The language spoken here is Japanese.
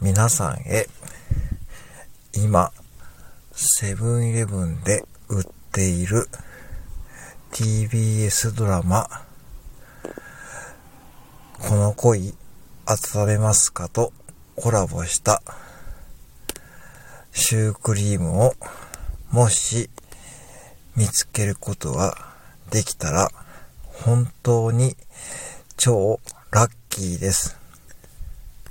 皆さんへ、今、セブンイレブンで売っている TBS ドラマ、この恋、温めますかとコラボしたシュークリームをもし見つけることができたら本当に超ラッキーです。